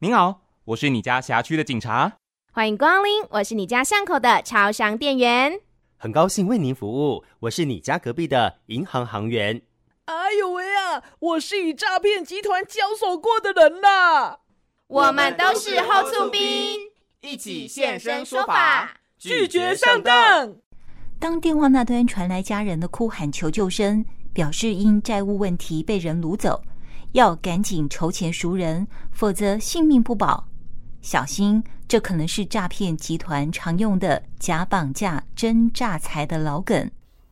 您好，我是你家辖区的警察。欢迎光临，我是你家巷口的超商店员。很高兴为您服务，我是你家隔壁的银行行员。哎呦喂啊，我是与诈骗集团交手过的人啦。我们都是后驻兵，一起现身说法，拒绝上当。当电话那端传来家人的哭喊求救声，表示因债务问题被人掳走。要赶紧筹钱赎人，否则性命不保。小心，这可能是诈骗集团常用的假绑架、真诈财的老梗。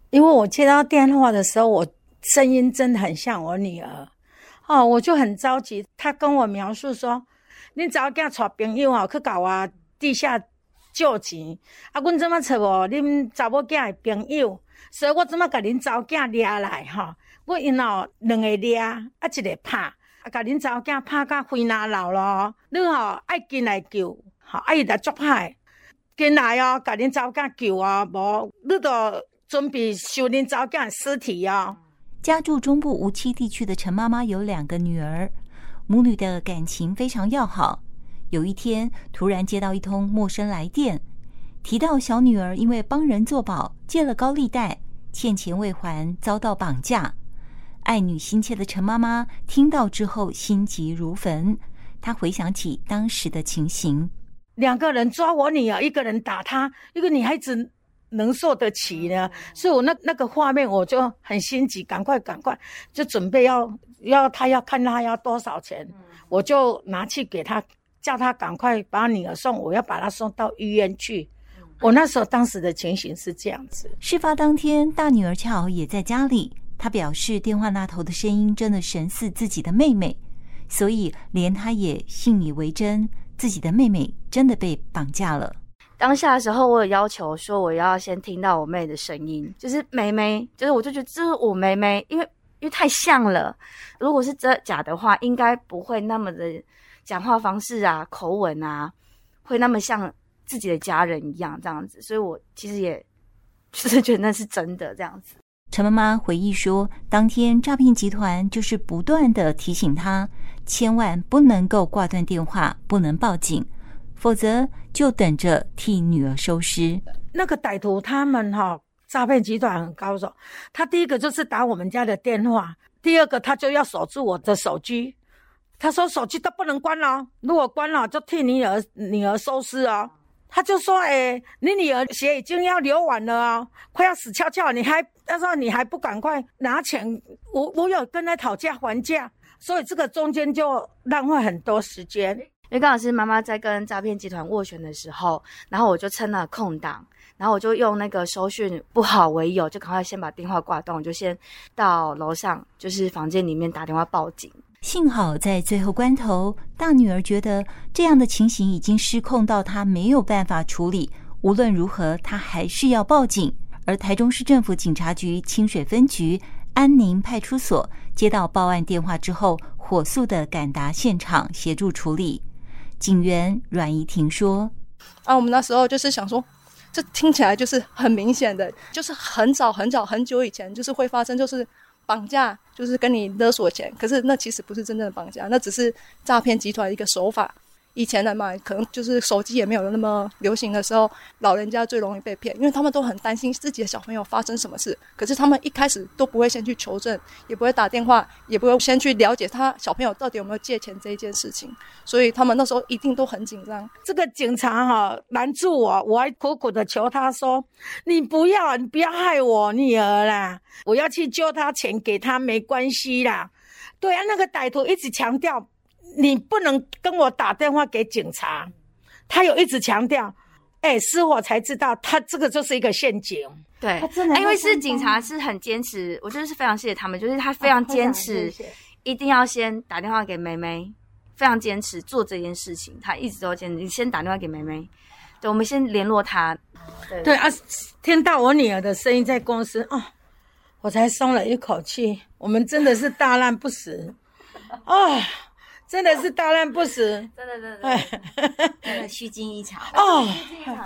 因为我接到电话的时候，我声音真的很像我女儿，哦，我就很着急。她跟我描述说：“你早给找朋友哦，去搞啊地下救钱。啊，阮怎么找哦？恁查某囝的朋友，所以我怎么给恁查某囝抓来哈？”我因哦，两个抓，啊一个拍，啊，甲恁查某囝拍到肺那老咯。你吼爱进来救，吼爱伊来作歹，进来哦，甲恁查某囝救啊，无你都准备收恁查某囝尸体哦。家住中部无锡地区的陈妈妈有两个女儿，母女的感情非常要好。有一天，突然接到一通陌生来电，提到小女儿因为帮人作保，借了高利贷，欠钱未还，遭到绑架。爱女心切的陈妈妈听到之后心急如焚，她回想起当时的情形：两个人抓我女儿，一个人打她，一个女孩子能受得起呢？所以我那那个画面我就很心急，赶快赶快就准备要要他要看他要多少钱，我就拿去给他，叫他赶快把女儿送，我要把她送到医院去。我那时候当时的情形是这样子。事发当天，大女儿恰好也在家里。他表示，电话那头的声音真的神似自己的妹妹，所以连他也信以为真，自己的妹妹真的被绑架了。当下的时候，我有要求说，我要先听到我妹的声音，就是妹妹，就是我就觉得这是我妹妹，因为因为太像了。如果是真假的话，应该不会那么的讲话方式啊、口吻啊，会那么像自己的家人一样这样子。所以我其实也 就是觉得那是真的这样子。陈妈妈回忆说，当天诈骗集团就是不断地提醒她，千万不能够挂断电话，不能报警，否则就等着替女儿收尸。那个歹徒他们哈，诈骗集团很高手，他第一个就是打我们家的电话，第二个他就要锁住我的手机，他说手机都不能关了，如果关了就替你女儿女儿收尸哦。他就说：“哎、你女儿血已经要流完了啊，快要死翘翘，你还他说你还不赶快拿钱？我我有跟他讨价还价，所以这个中间就浪费很多时间。因为刚好是妈妈在跟诈骗集团斡旋的时候，然后我就趁了空档，然后我就用那个收讯不好为由，就赶快先把电话挂断，我就先到楼上，就是房间里面打电话报警。”幸好在最后关头，大女儿觉得这样的情形已经失控到她没有办法处理，无论如何她还是要报警。而台中市政府警察局清水分局安宁派出所接到报案电话之后，火速的赶达现场协助处理。警员阮怡婷说：“啊，我们那时候就是想说，这听起来就是很明显的，就是很早很早很久以前就是会发生，就是。”绑架就是跟你勒索钱，可是那其实不是真正的绑架，那只是诈骗集团一个手法。以前的嘛，可能就是手机也没有那么流行的时候，老人家最容易被骗，因为他们都很担心自己的小朋友发生什么事。可是他们一开始都不会先去求证，也不会打电话，也不会先去了解他小朋友到底有没有借钱这一件事情。所以他们那时候一定都很紧张。这个警察哈拦住我，我还苦苦的求他说：“你不要，你不要害我女儿啦！我要去救他钱给他没关系啦。”对啊，那个歹徒一直强调。你不能跟我打电话给警察，他有一直强调，哎、欸，失火才知道，他这个就是一个陷阱。对，他真的，因为是警察是很坚持，我就是非常谢谢他们，就是他非常坚持，一定要先打电话给梅梅，非常坚持做这件事情，他一直都坚持，你先打电话给梅梅，对，我们先联络他。对，对啊，听到我女儿的声音在公司哦，我才松了一口气。我们真的是大难不死啊！真的是大难不死，真的真的，真的。虚惊一场。哦。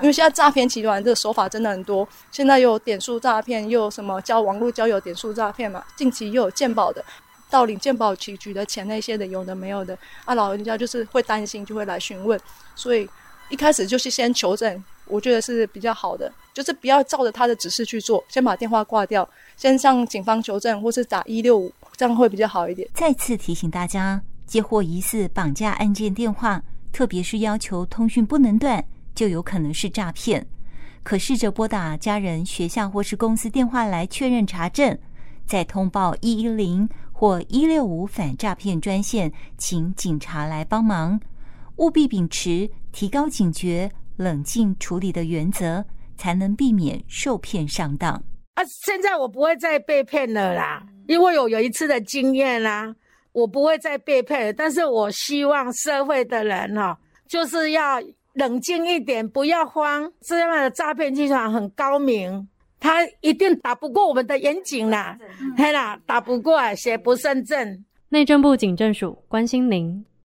因为现在诈骗集团这个手法真的很多，现在又有点数诈骗，又有什么交网络交友点数诈骗嘛，近期又有鉴宝的，到领健保局取的钱那些的，有的没有的啊，老人家就是会担心，就会来询问，所以一开始就是先求诊，我觉得是比较好的，就是不要照着他的指示去做，先把电话挂掉，先向警方求证，或是打一六五，这样会比较好一点。再次提醒大家，接获疑似绑架案件电话，特别是要求通讯不能断，就有可能是诈骗。可试着拨打家人、学校或是公司电话来确认查证，再通报一一零或一六五反诈骗专线，请警察来帮忙。务必秉持提高警觉、冷静处理的原则，才能避免受骗上当。啊，现在我不会再被骗了啦，因为我有一次的经验啦，我不会再被骗了。但是我希望社会的人哈、哦，就是要。冷静一点，不要慌。这样的诈骗集团很高明，他一定打不过我们的严警啦，嘿啦，打不过，邪不胜正。内政部警政署关心您。